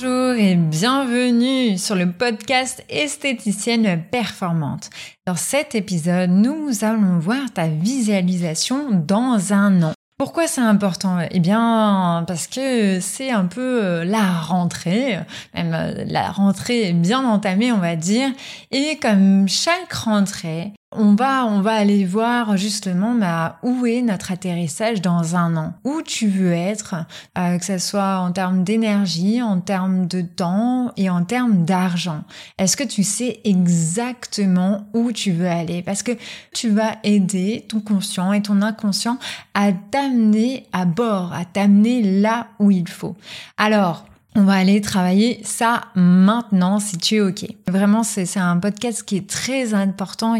Bonjour et bienvenue sur le podcast Esthéticienne Performante. Dans cet épisode, nous allons voir ta visualisation dans un an. Pourquoi c'est important? Eh bien, parce que c'est un peu euh, la rentrée, même euh, la rentrée bien entamée, on va dire. Et comme chaque rentrée, on va, on va aller voir justement bah, où est notre atterrissage dans un an, où tu veux être, euh, que ce soit en termes d'énergie, en termes de temps et en termes d'argent. Est-ce que tu sais exactement où tu veux aller? Parce que tu vas aider ton conscient et ton inconscient à t'amener à bord, à t'amener là où il faut. Alors, on va aller travailler ça maintenant si tu es OK. Vraiment, c'est un podcast qui est très important,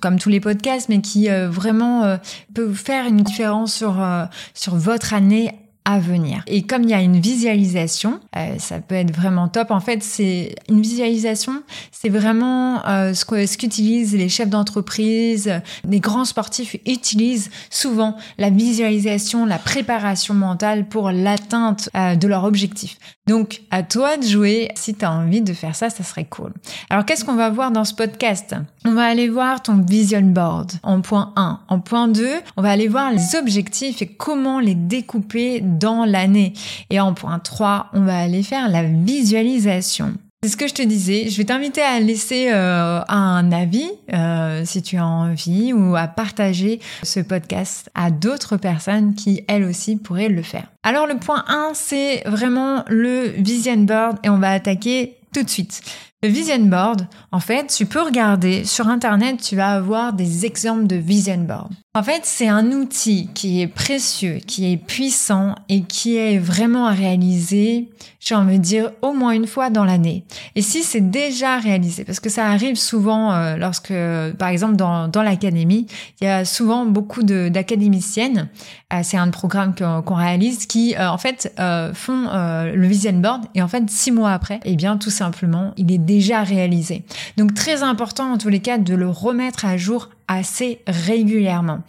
comme tous les podcasts, mais qui euh, vraiment euh, peut faire une différence sur, euh, sur votre année à venir. Et comme il y a une visualisation, euh, ça peut être vraiment top. En fait, c'est une visualisation, c'est vraiment euh, ce qu'utilisent les chefs d'entreprise, les grands sportifs utilisent souvent la visualisation, la préparation mentale pour l'atteinte euh, de leur objectif. Donc, à toi de jouer. Si tu as envie de faire ça, ça serait cool. Alors, qu'est-ce qu'on va voir dans ce podcast? On va aller voir ton vision board en point 1. En point 2, on va aller voir les objectifs et comment les découper dans l'année. Et en point 3, on va aller faire la visualisation. C'est ce que je te disais. Je vais t'inviter à laisser euh, un avis euh, si tu as envie ou à partager ce podcast à d'autres personnes qui elles aussi pourraient le faire. Alors le point 1, c'est vraiment le vision board et on va attaquer tout de suite. Le vision board, en fait, tu peux regarder sur Internet, tu vas avoir des exemples de vision board. En fait, c'est un outil qui est précieux, qui est puissant et qui est vraiment à réaliser, j'ai envie de dire, au moins une fois dans l'année. Et si c'est déjà réalisé, parce que ça arrive souvent euh, lorsque, par exemple, dans, dans l'académie, il y a souvent beaucoup d'académiciennes, euh, c'est un programme qu'on réalise, qui, euh, en fait, font le vision board et en fait, six mois après, eh bien, tout simplement, il est réalisé. Donc très important en tous les cas de le remettre à jour assez régulièrement.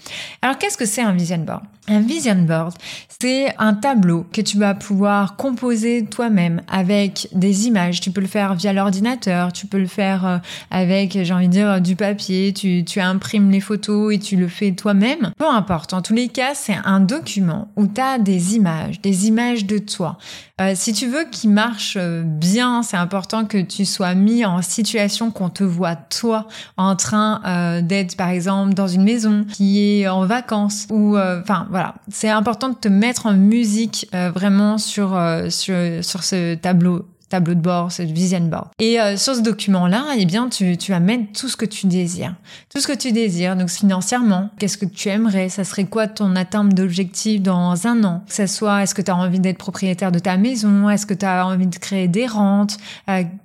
Alors qu'est-ce que c'est un vision board? Un vision board, c'est un tableau que tu vas pouvoir composer toi-même avec des images. Tu peux le faire via l'ordinateur, tu peux le faire euh, avec, j'ai envie de dire, du papier, tu, tu imprimes les photos et tu le fais toi-même. Peu importe, en tous les cas, c'est un document où tu as des images, des images de toi. Euh, si tu veux qu'il marche euh, bien, c'est important que tu sois mis en situation qu'on te voit toi en train d'être, par exemple, dans une maison qui est en vacances ou, enfin, voilà. C'est important de te mettre en musique euh, vraiment sur, euh, sur, sur ce tableau tableau de bord, ce vision board. Et euh, sur ce document-là, eh bien, tu, tu vas tout ce que tu désires. Tout ce que tu désires, donc financièrement, qu'est-ce que tu aimerais? Ça serait quoi ton atteinte d'objectif dans un an? Que ce soit, est-ce que tu as envie d'être propriétaire de ta maison? Est-ce que tu as envie de créer des rentes?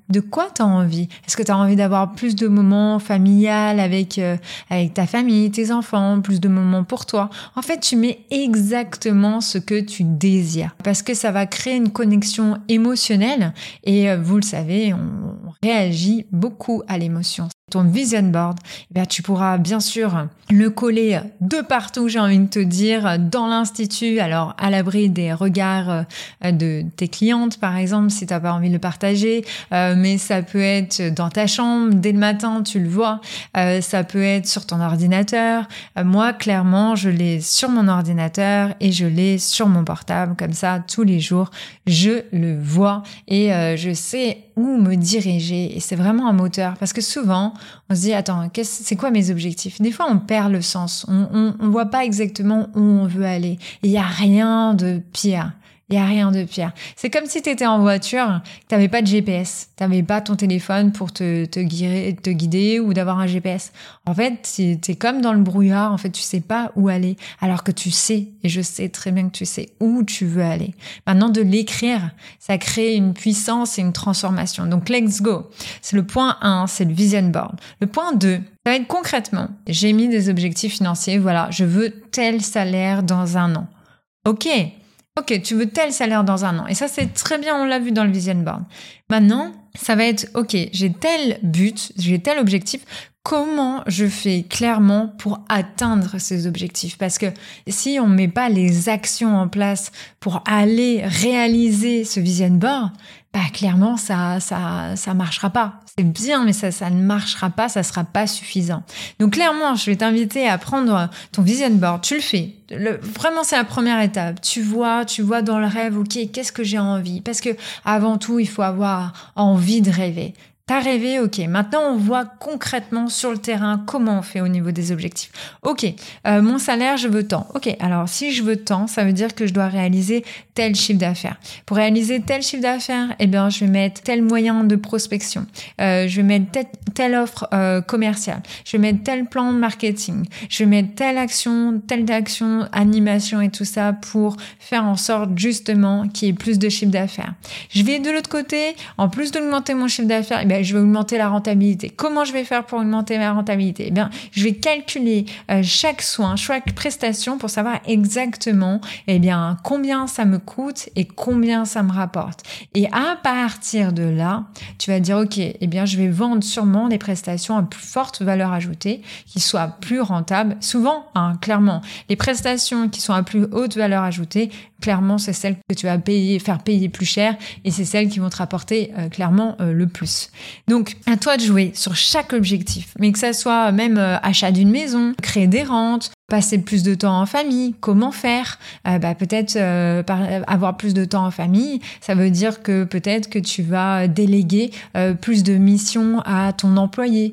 De quoi tu as envie? Est-ce que tu as envie d'avoir plus de moments familial avec euh, avec ta famille, tes enfants, plus de moments pour toi? En fait, tu mets exactement ce que tu désires. Parce que ça va créer une connexion émotionnelle et euh, vous le savez, on réagit beaucoup à l'émotion ton vision board, eh tu pourras bien sûr le coller de partout, j'ai envie de te dire, dans l'institut, alors à l'abri des regards euh, de tes clientes, par exemple, si tu n'as pas envie de le partager, euh, mais ça peut être dans ta chambre, dès le matin, tu le vois, euh, ça peut être sur ton ordinateur. moi, clairement, je l'ai sur mon ordinateur et je l'ai sur mon portable, comme ça, tous les jours, je le vois et je sais où me diriger. Et c'est vraiment un moteur, parce que souvent, on se dit, attends, c'est quoi mes objectifs? Des fois, on perd le sens. On, on, voit pas exactement où on veut aller. Il y a rien de pire Il n'y a rien de pire. C'est comme si tu étais en voiture, tu n'avais pas de GPS, tu n'avais pas ton téléphone pour te, te, guider, te guider ou d'avoir un GPS. En fait, tu es comme dans le brouillard, en fait, tu sais pas où aller, alors que tu sais, et je sais très bien que tu sais où tu veux aller. Maintenant, de l'écrire, ça crée une puissance et une transformation. Donc, let's go. C'est le point 1, c'est le vision board. Le point 2, ça va être concrètement, j'ai mis des objectifs financiers, voilà, je veux tel salaire dans un an. Ok, Ok, tu veux tel salaire dans un an. Et ça, c'est très bien, on l'a vu dans le vision board. Maintenant, ça va être, ok, j'ai tel but, j'ai tel objectif. Comment je fais clairement pour atteindre ces objectifs? Parce que si on ne met pas les actions en place pour aller réaliser ce vision board, bah clairement ça ça ça marchera pas. C'est bien mais ça ne marchera pas, ça sera pas suffisant. Donc clairement, je vais t'inviter à prendre ton vision board, tu le fais. Vraiment c'est la première étape. Tu vois, tu vois dans le rêve, OK, qu'est-ce que j'ai envie? Parce que avant tout, il faut avoir envie de rêver. T'as rêvé, ok. Maintenant, on voit concrètement sur le terrain comment on fait au niveau des objectifs. Ok, euh, mon salaire, je veux tant. Ok, alors si je veux tant, ça veut dire que je dois réaliser tel chiffre d'affaires. Pour réaliser tel chiffre d'affaires, eh bien, je vais mettre tel moyen de prospection. Euh, je vais mettre telle, offre euh, commerciale. Je vais mettre tel plan de marketing. Je vais mettre telle action, telle action, animation et tout ça pour faire en sorte justement qu'il y ait plus de chiffre d'affaires. Je vais de l'autre côté, en plus d'augmenter mon chiffre d'affaires, eh je vais augmenter la rentabilité. Comment je vais faire pour augmenter ma rentabilité? Eh bien, je vais calculer euh, chaque soin, chaque prestation pour savoir exactement eh bien combien ça me coûte et combien ça me rapporte. Et à partir de là, tu vas dire OK, eh bien je vais vendre sûrement des prestations à plus forte valeur ajoutée qui soient plus rentables. Souvent, hein, clairement, les prestations qui sont à plus haute valeur ajoutée clairement, c'est celles que tu vas payer, faire payer plus cher et c'est celles qui vont te rapporter euh, clairement euh, le plus. Donc, à toi de jouer sur chaque objectif, mais que ça soit même euh, achat d'une maison, créer des rentes, passer plus de temps en famille, comment faire? Bah, Peut-être avoir plus de temps en famille, ça veut dire que peut-être que tu vas déléguer plus de missions à ton employé,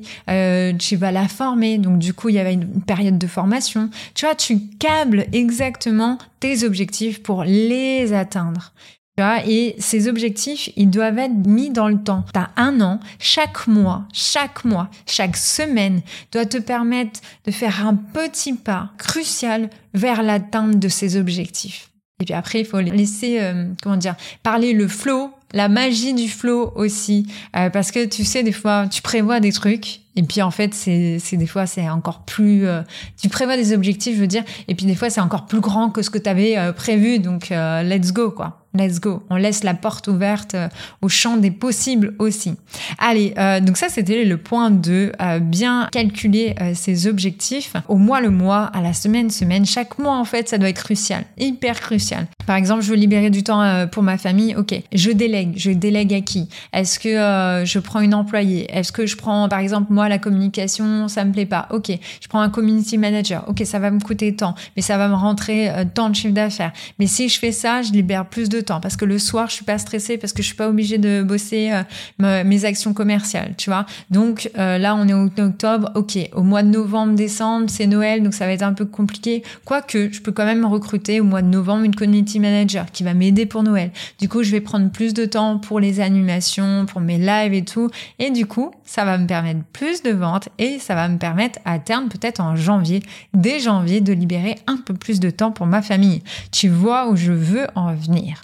tu vas la former, donc du coup il y avait une période de formation. Tu vois, tu câbles exactement tes objectifs pour les atteindre. Et ces objectifs, ils doivent être mis dans le temps. Tu as un an, chaque mois, chaque mois, chaque semaine doit te permettre de faire un petit pas crucial vers l'atteinte de ces objectifs. Et puis après, il faut laisser, euh, comment dire, parler le flow, la magie du flow aussi, euh, parce que tu sais, des fois, tu prévois des trucs, et puis en fait, c'est des fois, c'est encore plus... Euh, tu prévois des objectifs, je veux dire, et puis des fois, c'est encore plus grand que ce que tu avais prévu, donc let's go, quoi. Let's go. On laisse la porte ouverte euh, au champ des possibles aussi. Allez, euh, donc ça c'était le point de euh, bien calculer ses objectifs au mois le mois, à la semaine semaine. Chaque mois en fait, ça doit être crucial, hyper crucial. Par exemple, je veux libérer du temps pour ma famille. Ok, je délègue. Je délègue à qui? Est-ce que je prends une employée? Est-ce que je prends par exemple moi la communication Ça me plaît pas? Ok, je prends un community manager. Ok, ça va me coûter tant, mais ça va me rentrer tant de chiffre d'affaires. Mais si je fais ça, je libère plus de temps parce que le soir je suis pas stressée parce que je suis pas obligée de bosser euh, mes actions commerciales, tu vois? Donc euh, là on est au octobre, ok. Au mois de novembre, décembre, c'est Noël, donc ça va être un peu compliqué. Quoique je peux quand même recruter au mois de novembre une community manager qui va m'aider pour Noël. Du coup je vais prendre plus de temps pour les animations, pour mes lives et tout, et du coup ça va me permettre plus de ventes et ça va me permettre à terme peut-être en janvier, dès janvier, de libérer un peu plus de temps pour ma famille. Tu vois où je veux en venir.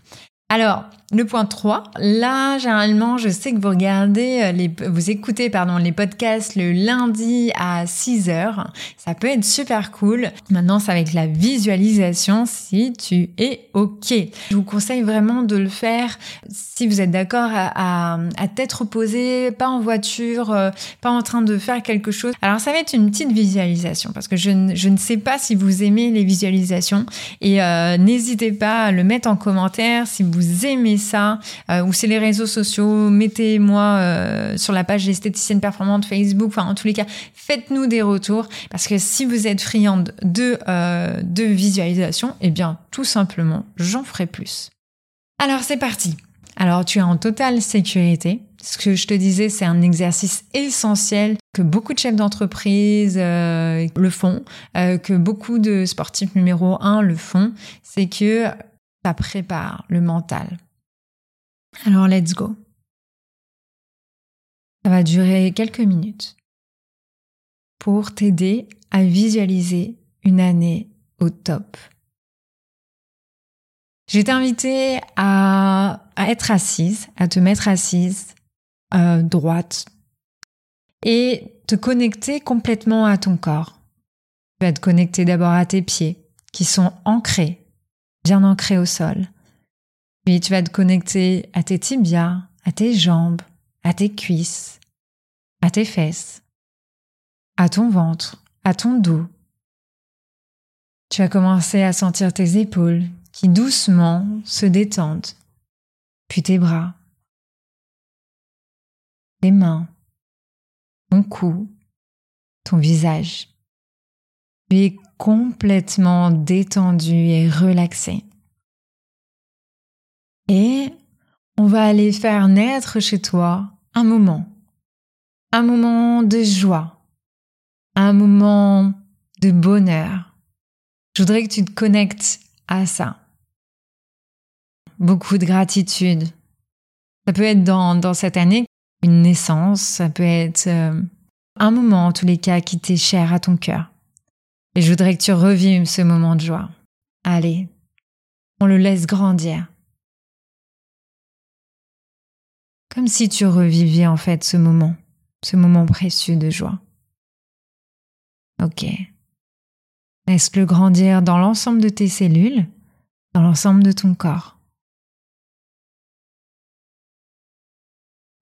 Alors, le point 3, là, généralement, je sais que vous regardez, euh, les, vous écoutez, pardon, les podcasts le lundi à 6 heures. Ça peut être super cool. Maintenant, c'est avec la visualisation si tu es OK. Je vous conseille vraiment de le faire si vous êtes d'accord à, à, à tête reposée, pas en voiture, euh, pas en train de faire quelque chose. Alors, ça va être une petite visualisation parce que je, je ne sais pas si vous aimez les visualisations et euh, n'hésitez pas à le mettre en commentaire si vous aimez ça, euh, ou c'est les réseaux sociaux, mettez-moi euh, sur la page esthéticienne performante Facebook, enfin en tous les cas, faites-nous des retours, parce que si vous êtes friande de, euh, de visualisation, eh bien tout simplement, j'en ferai plus. Alors c'est parti. Alors tu es en totale sécurité. Ce que je te disais, c'est un exercice essentiel que beaucoup de chefs d'entreprise le font, que beaucoup de sportifs numéro un le font. C'est que ça prépare le mental. Alors let's go. Ça va durer quelques minutes pour t'aider à visualiser une année au top. Je vais t'inviter à, être assise, à te mettre assise, euh, droite, et te connecter complètement à ton corps. Tu vas te connecter d'abord à tes pieds, qui sont ancrés, bien ancrés au sol. Puis tu vas te connecter à tes tibias, à tes jambes, à tes cuisses, à tes fesses, à ton ventre, à ton dos. Tu vas commencer à sentir tes épaules qui doucement se détendent, puis tes bras, tes mains, ton cou, ton visage. Tu es complètement détendu et relaxé. Et on va aller faire naître chez toi un moment, un moment de joie, un moment de bonheur. Je voudrais que tu te connectes à ça. Beaucoup de gratitude. Ça peut être dans, dans cette année une naissance, ça peut être euh, un moment en tous les cas qui t'est cher à ton cœur. Et je voudrais que tu revives ce moment de joie. Allez, on le laisse grandir. Comme si tu revivais en fait ce moment, ce moment précieux de joie. Ok. Laisse-le grandir dans l'ensemble de tes cellules, dans l'ensemble de ton corps.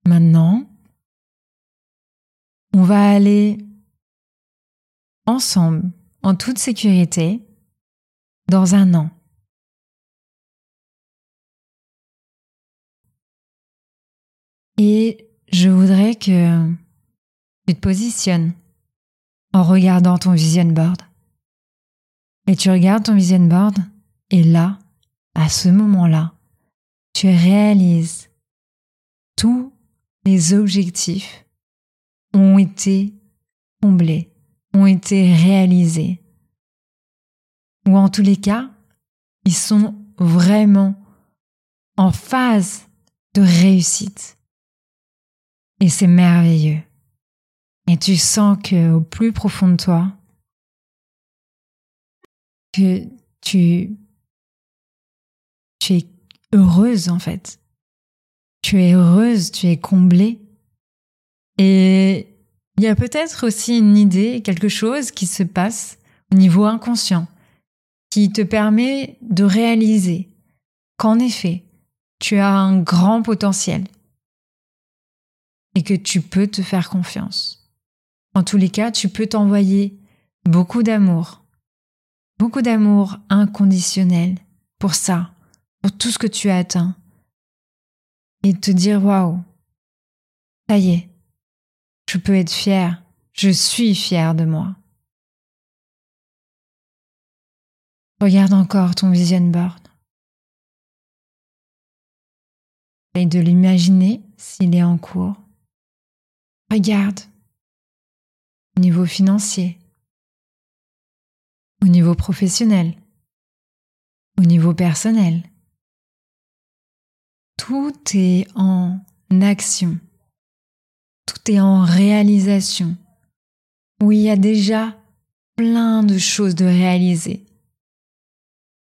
Maintenant, on va aller ensemble, en toute sécurité, dans un an. Et je voudrais que tu te positionnes en regardant ton vision board. Et tu regardes ton vision board et là, à ce moment-là, tu réalises tous les objectifs ont été comblés, ont été réalisés. Ou en tous les cas, ils sont vraiment en phase de réussite. Et c'est merveilleux. Et tu sens que au plus profond de toi, que tu, tu es heureuse en fait. Tu es heureuse, tu es comblée. Et il y a peut-être aussi une idée, quelque chose qui se passe au niveau inconscient, qui te permet de réaliser qu'en effet, tu as un grand potentiel et que tu peux te faire confiance. En tous les cas, tu peux t'envoyer beaucoup d'amour, beaucoup d'amour inconditionnel pour ça, pour tout ce que tu as atteint, et te dire waouh, ça y est, je peux être fier, je suis fier de moi. Regarde encore ton vision board. Essaye de l'imaginer s'il est en cours. Regarde au niveau financier, au niveau professionnel, au niveau personnel. Tout est en action, tout est en réalisation, où il y a déjà plein de choses de réaliser.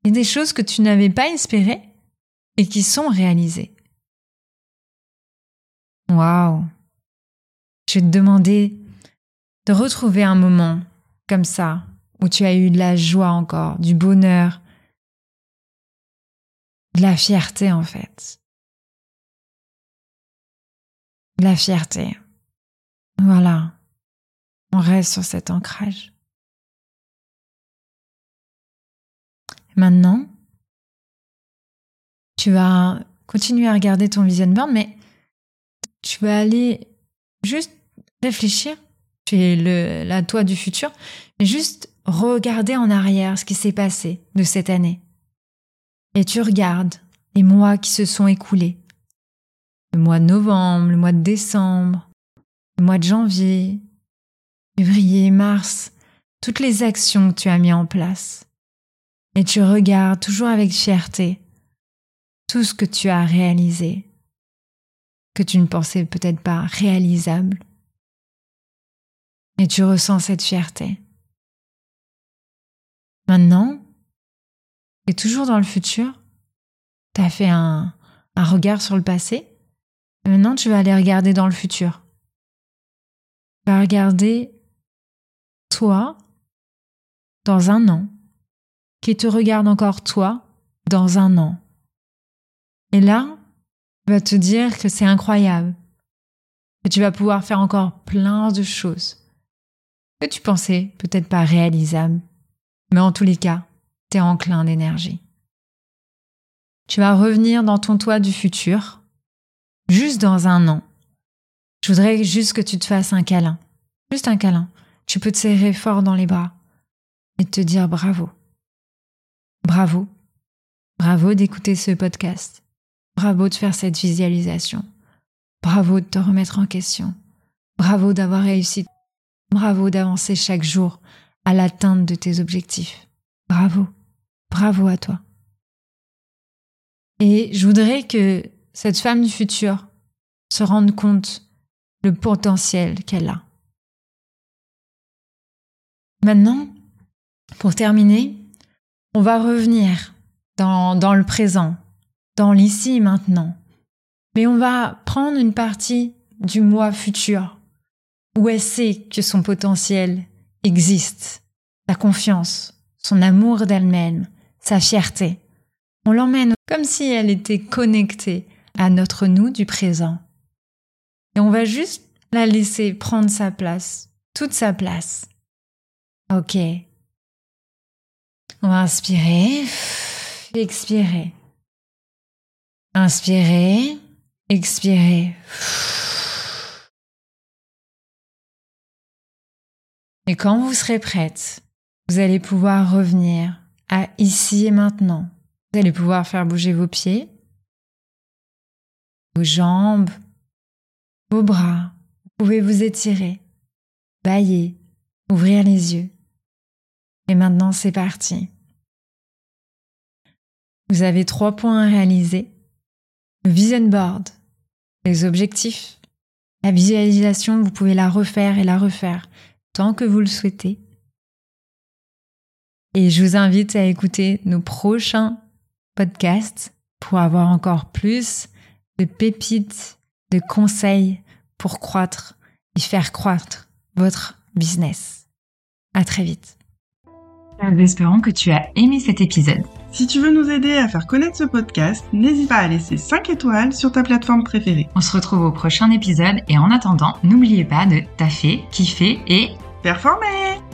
Et des choses que tu n'avais pas espérées et qui sont réalisées. Waouh! Je vais te demander de retrouver un moment comme ça, où tu as eu de la joie encore, du bonheur, de la fierté en fait. De la fierté. Voilà. On reste sur cet ancrage. Maintenant, tu vas continuer à regarder ton vision board, mais tu vas aller juste réfléchir tu es la toi du futur, mais juste regarder en arrière ce qui s'est passé de cette année. Et tu regardes les mois qui se sont écoulés. Le mois de novembre, le mois de décembre, le mois de janvier, février, mars, toutes les actions que tu as mis en place. Et tu regardes toujours avec fierté tout ce que tu as réalisé, que tu ne pensais peut-être pas réalisable. Et tu ressens cette fierté. Maintenant, es toujours dans le futur, tu as fait un, regard sur le passé, et maintenant tu vas aller regarder dans le futur. Tu vas regarder toi dans un an, qui te regarde encore toi dans un an. Et là, tu vas te dire que c'est incroyable, que tu vas pouvoir faire encore plein de choses que tu pensais peut-être pas réalisables, mais en tous les cas, tu es enclin d'énergie. Tu vas revenir dans ton toit du futur, juste dans un an. Je voudrais juste que tu te fasses un câlin, juste un câlin. Tu peux te serrer fort dans les bras et te dire bravo. Bravo. Bravo d'écouter ce podcast. Bravo de faire cette visualisation. Bravo de te remettre en question. Bravo d'avoir réussi. Bravo d'avancer chaque jour à l'atteinte de tes objectifs. Bravo. Bravo à toi. Et je voudrais que cette femme du futur se rende compte le potentiel qu'elle a. Maintenant, pour terminer, on va revenir dans, dans le présent, dans l'ici maintenant. Mais on va prendre une partie du moi futur, où elle sait que son potentiel existe, sa confiance, son amour d'elle-même, sa fierté? On l'emmène comme si elle était connectée à notre nous du présent. Et on va juste la laisser prendre sa place, toute sa place. Ok. On va inspirer, expirer. Inspirer, expirer. Et quand vous serez prête, vous allez pouvoir revenir à ici et maintenant. Vous allez pouvoir faire bouger vos pieds, vos jambes, vos bras. Vous pouvez vous étirer, bailler, ouvrir les yeux. Et maintenant, c'est parti. Vous avez trois points à réaliser. Le vision board, les objectifs. La visualisation, vous pouvez la refaire et la refaire tant que vous le souhaitez. Et je vous invite à écouter nos prochains podcasts pour avoir encore plus de pépites, de conseils pour croître et faire croître votre business. À très vite. Nous espérons que tu as aimé cet épisode. Si tu veux nous aider à faire connaître ce podcast, n'hésite pas à laisser 5 étoiles sur ta plateforme préférée. On se retrouve au prochain épisode et en attendant, n'oubliez pas de taffer, kiffer et Performer